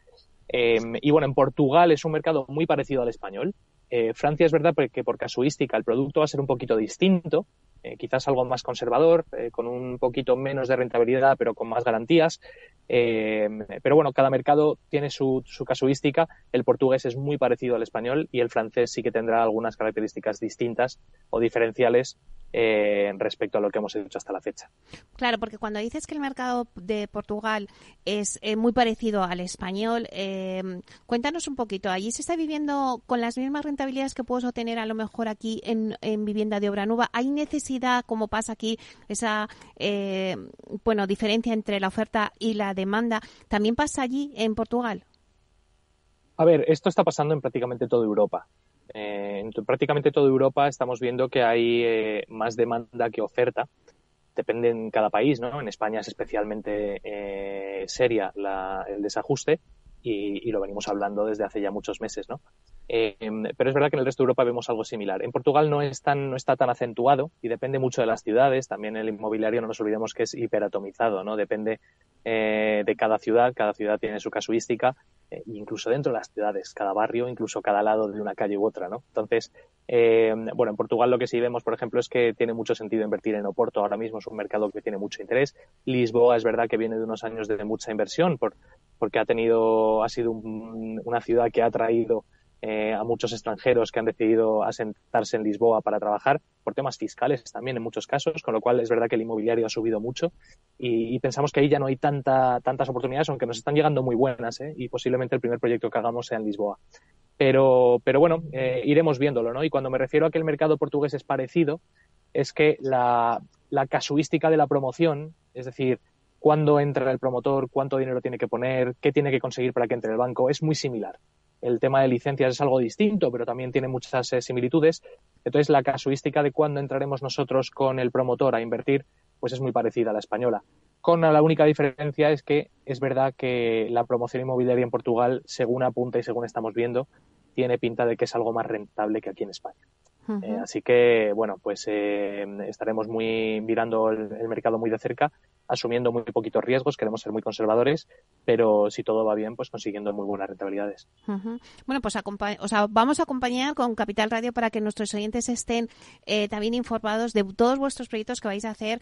Em, y bueno, en Portugal es un mercado muy parecido al español. Eh, Francia es verdad que por casuística el producto va a ser un poquito distinto, eh, quizás algo más conservador, eh, con un poquito menos de rentabilidad, pero con más garantías. Em, pero bueno, cada mercado tiene su, su, casuística. El portugués es muy parecido al español y el francés sí que tendrá algunas características distintas o diferenciales eh, respecto a lo que hemos hecho hasta la fecha. Claro, porque cuando dices que el mercado de Portugal es eh, muy parecido al español, eh, cuéntanos un poquito. ¿Allí se está viviendo con las mismas rentabilidades que puedes obtener a lo mejor aquí en, vivienda de obra nueva? ¿Hay necesidad, como pasa aquí, esa bueno diferencia entre la oferta y la demanda? ¿También pasa allí en Portugal? A ver, esto está pasando en prácticamente toda Europa. Eh, en prácticamente toda Europa estamos viendo que hay eh, más demanda que oferta. Depende en cada país, ¿no? En España es especialmente eh, seria el desajuste y, lo venimos hablando desde hace ya muchos meses, ¿no? Pero es verdad que en el resto de Europa vemos algo similar. En Portugal no, es tan, no está tan acentuado y depende mucho de las ciudades. También el inmobiliario no nos olvidemos que es hiperatomizado, ¿no? Depende de cada ciudad, cada ciudad tiene su casuística eh, incluso dentro de las ciudades, cada barrio, incluso cada lado de una calle u otra, ¿no? Entonces, eh, bueno, en Portugal lo que sí vemos, por ejemplo, es que tiene mucho sentido invertir en Oporto, ahora mismo es un mercado que tiene mucho interés. Lisboa es verdad que viene de unos años de mucha inversión por, porque ha tenido, ha sido una ciudad que ha traído eh, a muchos extranjeros que han decidido asentarse en Lisboa para trabajar, por temas fiscales también en muchos casos, con lo cual es verdad que el inmobiliario ha subido mucho y, pensamos que ahí ya no hay tanta, tantas oportunidades, aunque nos están llegando muy buenas ¿eh? y posiblemente el primer proyecto que hagamos sea en Lisboa. Pero, pero bueno, eh, iremos viéndolo, ¿no? Y cuando me refiero a que el mercado portugués es parecido, es que la, la casuística de la promoción, es decir, cuándo entra el promotor, cuánto dinero tiene que poner, qué tiene que conseguir para que entre el banco, es muy similar. El tema de licencias es algo distinto, pero también tiene muchas eh, similitudes. Entonces, la casuística de cuándo entraremos nosotros con el promotor a invertir, pues es muy parecida a la española. Con la única diferencia es que es verdad que la promoción inmobiliaria en Portugal, según apunta y según estamos viendo, tiene pinta de que es algo más rentable que aquí en España. Eh, así que, bueno, pues eh, estaremos muy mirando el, mercado muy de cerca, asumiendo muy poquitos riesgos, queremos ser muy conservadores, pero si todo va bien, pues consiguiendo muy buenas rentabilidades. Bueno, pues o sea, vamos a acompañar con Capital Radio para que nuestros oyentes estén eh, también informados de todos vuestros proyectos que vais a hacer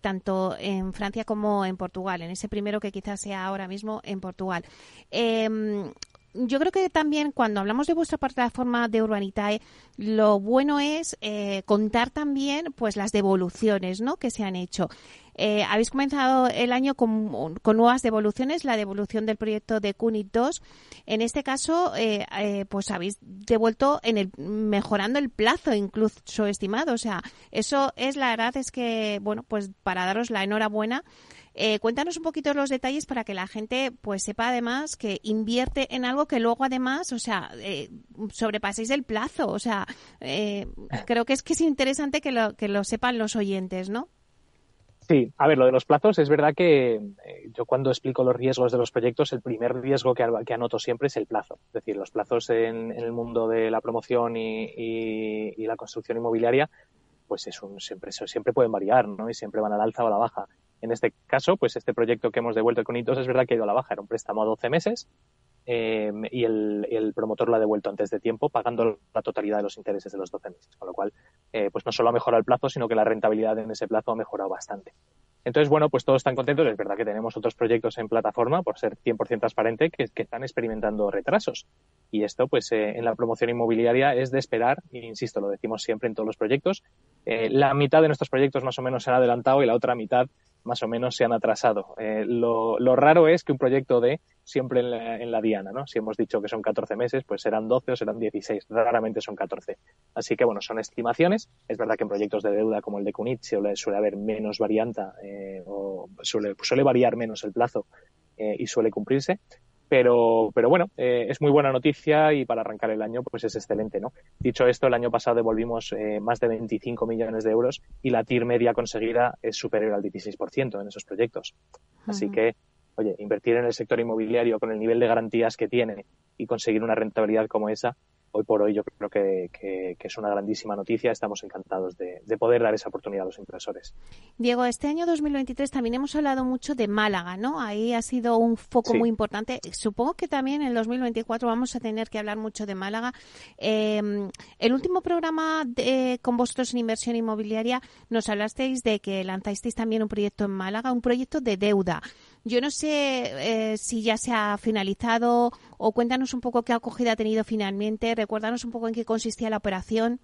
tanto en Francia como en Portugal, en ese primero que quizás sea ahora mismo en Portugal. Em, yo creo que también cuando hablamos de vuestra plataforma de Urbanitae, lo bueno es eh, contar también pues las devoluciones ¿no? que se han hecho. Eh, habéis comenzado el año con, nuevas devoluciones, la devolución del proyecto de CUNIT 2. En este caso, eh, pues habéis devuelto en el, mejorando el plazo incluso estimado. O sea, eso es la verdad es que, bueno, pues para daros la enhorabuena eh, cuéntanos un poquito los detalles para que la gente pues sepa además que invierte en algo que luego además, o sea, eh, sobrepaséis el plazo. O sea, eh, creo que es que es interesante que lo, que lo sepan los oyentes, ¿no? Sí, a ver, lo de los plazos es verdad que eh, yo cuando explico los riesgos de los proyectos, el primer riesgo que, anoto siempre es el plazo. Es decir, los plazos en, el mundo de la promoción y, y, la construcción inmobiliaria, pues es un, siempre, siempre pueden variar, ¿no? Y siempre van al alza o a la baja. En este caso, pues este proyecto que hemos devuelto con Hitos es verdad que ha ido a la baja, era un préstamo a 12 meses eh, y el, promotor lo ha devuelto antes de tiempo, pagando la totalidad de los intereses de los 12 meses. Con lo cual, eh, pues no solo ha mejorado el plazo, sino que la rentabilidad en ese plazo ha mejorado bastante. Entonces, bueno, pues todos están contentos. Es verdad que tenemos otros proyectos en plataforma, por ser 100% transparente, que, están experimentando retrasos. Y esto, pues, eh, en la promoción inmobiliaria es de esperar, e insisto, lo decimos siempre en todos los proyectos. Eh, la mitad de nuestros proyectos más o menos se han adelantado y la otra mitad más o menos se han atrasado. Eh, lo, raro es que un proyecto de siempre en la, diana, ¿no? Si hemos dicho que son 14 meses, pues serán 12 o serán 16. Raramente son 14. Así que, bueno, son estimaciones. Es verdad que en proyectos de deuda como el de Cunit suele, suele haber menos varianta eh, o suele, suele variar menos el plazo eh, y suele cumplirse. Pero, pero bueno, eh, es muy buena noticia y para arrancar el año pues es excelente, ¿no? Dicho esto, el año pasado devolvimos eh, más de 25 millones de euros y la TIR media conseguida es superior al 16% en esos proyectos. Así que, oye, invertir en el sector inmobiliario con el nivel de garantías que tiene y conseguir una rentabilidad como esa, hoy por hoy yo creo que, es una grandísima noticia. Estamos encantados de, poder dar esa oportunidad a los inversores. Diego, este año 2023 también hemos hablado mucho de Málaga, ¿no? Ahí ha sido un foco muy importante. Supongo que también en el 2024 vamos a tener que hablar mucho de Málaga. Em, el último programa con vosotros en inversión inmobiliaria nos hablasteis de que lanzasteis también un proyecto en Málaga, un proyecto de deuda. Yo no sé eh, si ya se ha finalizado o cuéntanos un poco qué acogida ha tenido finalmente. Recuérdanos un poco en qué consistía la operación.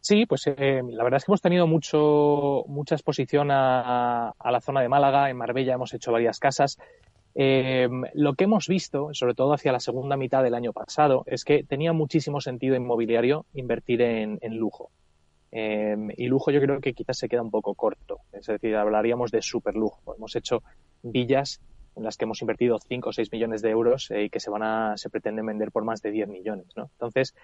Sí, pues eh, la verdad es que hemos tenido mucho, mucha exposición a, la zona de Málaga. En Marbella hemos hecho varias casas. Eh, lo que hemos visto, sobre todo hacia la segunda mitad del año pasado, es que tenía muchísimo sentido inmobiliario invertir en, lujo. y lujo yo creo que quizás se queda un poco corto. Es decir, hablaríamos de super lujo. Hemos hecho villas en las que hemos invertido 5 o 6 millones de euros eh, y que se van a, se pretenden vender por más de 10 millones, ¿no? Entonces,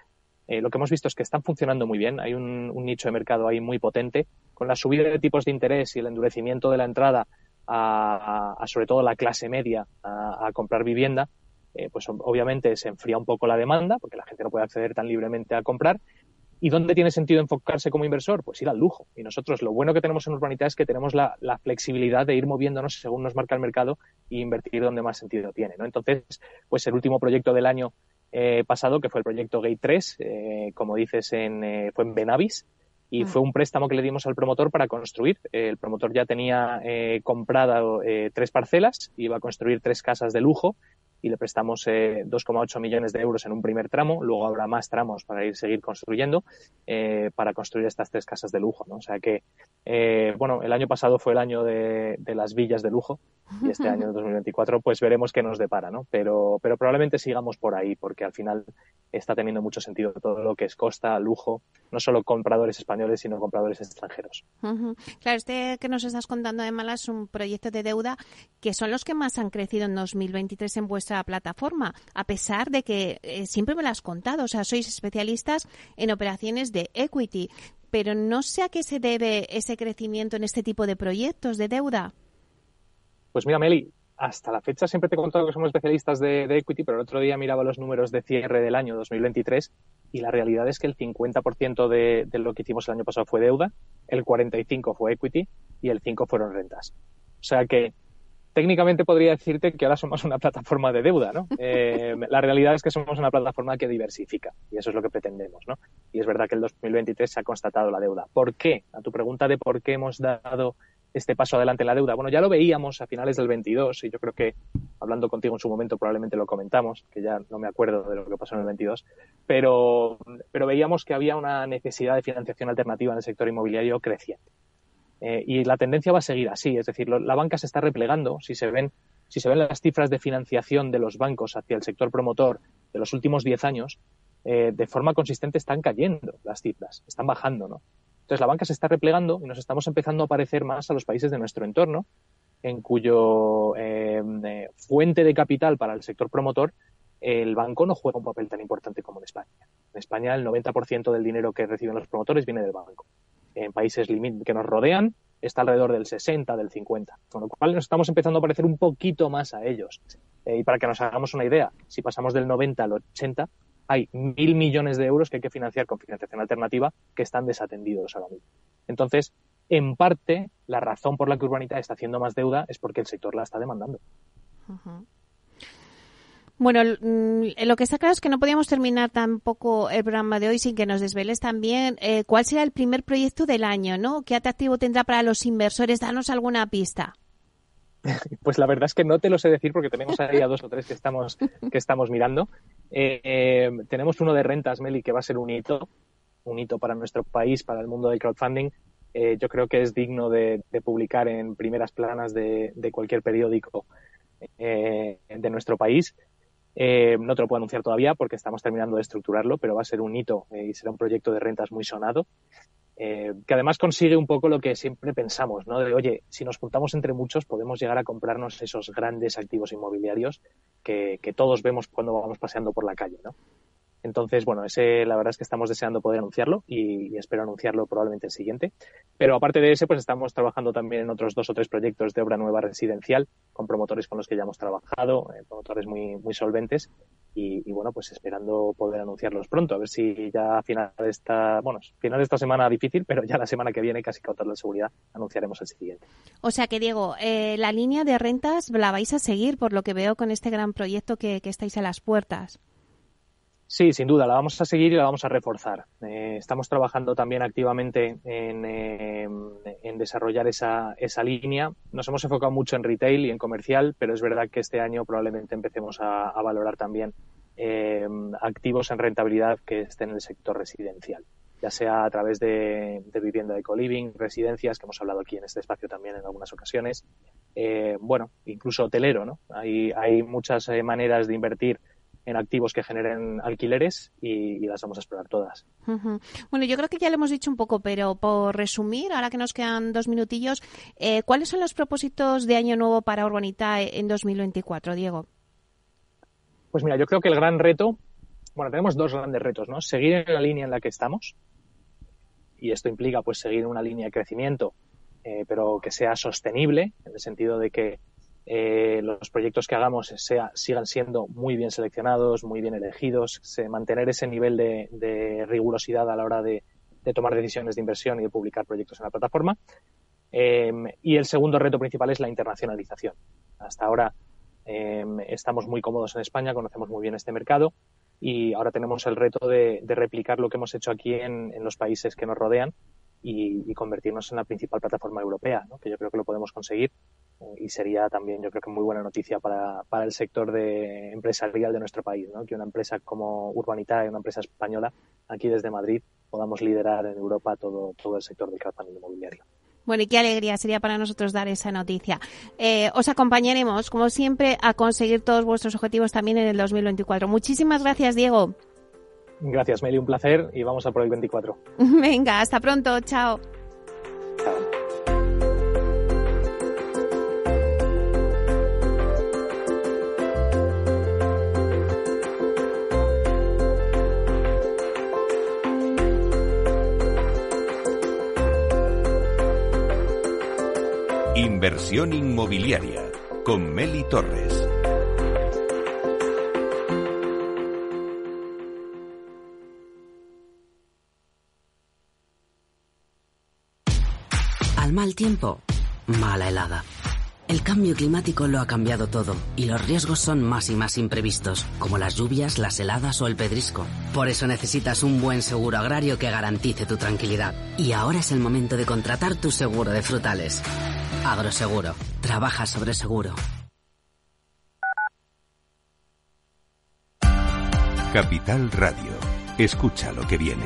eh, lo que hemos visto es que están funcionando muy bien. Hay un, nicho de mercado ahí muy potente. Con la subida de tipos de interés y el endurecimiento de la entrada a, sobre todo la clase media a, comprar vivienda, eh, pues obviamente se enfría un poco la demanda porque la gente no puede acceder tan libremente a comprar ¿Y dónde tiene sentido enfocarse como inversor? Pues ir al lujo. Y nosotros lo bueno que tenemos en Urbanita es que tenemos la, flexibilidad de ir moviéndonos según nos marca el mercado e invertir donde más sentido tiene. ¿no? Entonces, pues el último proyecto del año eh, pasado, que fue el proyecto Gate 3, eh, como dices, en, eh, fue en Benavis, y mm. fue un préstamo que le dimos al promotor para construir. el promotor ya tenía comprado tres parcelas, iba a construir tres casas de lujo y le prestamos eh, 2,8 millones de euros en un primer tramo. Luego habrá más tramos para ir seguir construyendo eh, para construir estas tres casas de lujo. ¿no? O sea que, eh, bueno, el año pasado fue el año de, de, las villas de lujo y este año 2024 pues veremos qué nos depara, ¿no? Pero, pero probablemente sigamos por ahí porque al final está teniendo mucho sentido todo lo que es costa, lujo, no solo compradores españoles sino compradores extranjeros. Claro, este que nos estás contando de Malas es un proyecto de deuda que son los que más han crecido en 2023 en vuestra plataforma, a pesar de que eh, siempre me lo has contado, o sea, sois especialistas en operaciones de equity, pero no sé a qué se debe ese crecimiento en este tipo de proyectos de deuda. Pues mira, Meli, hasta la fecha siempre te he contado que somos especialistas de, equity, pero el otro día miraba los números de cierre del año 2023 y la realidad es que el 50% de, de lo que hicimos el año pasado fue deuda, el 45% fue equity y el 5% fueron rentas. O sea que técnicamente podría decirte que ahora somos una plataforma de deuda, ¿no? Eh, la realidad es que somos una plataforma que diversifica y eso es lo que pretendemos, ¿no? Y es verdad que el 2023 se ha constatado la deuda. ¿Por qué? A tu pregunta de por qué hemos dado este paso adelante en la deuda. Bueno, ya lo veíamos a finales del 22 y yo creo que hablando contigo en su momento probablemente lo comentamos, que ya no me acuerdo de lo que pasó en el 22, pero, pero veíamos que había una necesidad de financiación alternativa en el sector inmobiliario creciente. Eh, y la tendencia va a seguir así, es decir, la banca se está replegando. Si se ven, si se ven las cifras de financiación de los bancos hacia el sector promotor de los últimos 10 años, eh, de forma consistente están cayendo las cifras, están bajando, ¿no? Entonces la banca se está replegando y nos estamos empezando a parecer más a los países de nuestro entorno, en cuyo eh, fuente de capital para el sector promotor el banco no juega un papel tan importante como en España. En España el 90% del dinero que reciben los promotores viene del banco en países que nos rodean está alrededor del 60, del 50, con lo cual nos estamos empezando a parecer un poquito más a ellos. Eh, y para que nos hagamos una idea, si pasamos del 90 al 80, hay mil millones de euros que hay que financiar con financiación alternativa que están desatendidos ahora mismo. Entonces, en parte, la razón por la que Urbanita está haciendo más deuda es porque el sector la está demandando. Bueno, mm, lo que está claro es que no podíamos terminar tampoco el programa de hoy sin que nos desveles también eh, cuál será el primer proyecto del año, ¿no? ¿Qué atractivo tendrá para los inversores? Danos alguna pista. Pues la verdad es que no te lo sé decir porque tenemos ahí a dos o tres que estamos, que estamos mirando. Eh, eh, tenemos uno de rentas, Meli, que va a ser un hito, un hito para nuestro país, para el mundo del crowdfunding. Eh, yo creo que es digno de, publicar en primeras planas de, cualquier periódico de nuestro país. No te lo puedo anunciar todavía porque estamos terminando de estructurarlo, pero va a ser un hito y será un proyecto de rentas muy sonado. Eh, que además consigue un poco lo que siempre pensamos, ¿no? De, oye, si nos juntamos entre muchos podemos llegar a comprarnos esos grandes activos inmobiliarios que, todos vemos cuando vamos paseando por la calle, ¿no? Entonces, bueno, ese la verdad es que estamos deseando poder anunciarlo y, espero anunciarlo probablemente el siguiente. Pero aparte de ese, pues estamos trabajando también en otros dos o tres proyectos de obra nueva residencial con promotores con los que ya hemos trabajado, eh, promotores muy, muy solventes y, bueno, pues esperando poder anunciarlos pronto, a ver si ya a final de esta, bueno, final de esta semana difícil, pero ya la semana que viene, casi con toda la seguridad, anunciaremos el siguiente. O sea que, Diego, eh, la línea de rentas la vais a seguir, por lo que veo con este gran proyecto que, estáis a las puertas. Sí, sin duda, la vamos a seguir y la vamos a reforzar. Eh, estamos trabajando también activamente en, eh, en, desarrollar esa, esa línea. Nos hemos enfocado mucho en retail y en comercial, pero es verdad que este año probablemente empecemos a, valorar también eh, activos en rentabilidad que estén en el sector residencial, ya sea a través de, vivienda de co-living, residencias, que hemos hablado aquí en este espacio también en algunas ocasiones. bueno, incluso hotelero, ¿no? Hay, hay muchas maneras de invertir en activos que generen alquileres y, las vamos a explorar todas. Bueno, yo creo que ya lo hemos dicho un poco, pero por resumir, ahora que nos quedan dos minutillos, eh, ¿cuáles son los propósitos de Año Nuevo para Urbanita en 2024, Diego? Pues mira, yo creo que el gran reto, bueno, tenemos dos grandes retos, ¿no? Seguir en la línea en la que estamos, y esto implica pues seguir una línea de crecimiento, eh, pero que sea sostenible, en el sentido de que eh, los proyectos que hagamos sea, sigan siendo muy bien seleccionados, muy bien elegidos, se, mantener ese nivel de, rigurosidad a la hora de, tomar decisiones de inversión y de publicar proyectos en la plataforma. Em, y el segundo reto principal es la internacionalización. Hasta ahora em, estamos muy cómodos en España, conocemos muy bien este mercado y ahora tenemos el reto de, replicar lo que hemos hecho aquí en, los países que nos rodean y, convertirnos en la principal plataforma europea, que yo creo que lo podemos conseguir y sería también, yo creo que muy buena noticia para, para el sector de empresarial de nuestro país, ¿no? que una empresa como Urbanita, una empresa española, aquí desde Madrid, podamos liderar en Europa todo, todo el sector del crowdfunding inmobiliario. Bueno, y qué alegría sería para nosotros dar esa noticia. Eh, os acompañaremos, como siempre, a conseguir todos vuestros objetivos también en el 2024. Muchísimas gracias, Diego. Gracias, Meli, un placer y vamos a por el 24. Venga, hasta pronto. Chao. Inversión inmobiliaria con Meli Torres. Al mal tiempo, mala helada. El cambio climático lo ha cambiado todo y los riesgos son más y más imprevistos, como las lluvias, las heladas o el pedrisco. Por eso necesitas un buen seguro agrario que garantice tu tranquilidad. Y ahora es el momento de contratar tu seguro de frutales. Agroseguro. Trabaja sobre seguro. Capital Radio. Escucha lo que viene.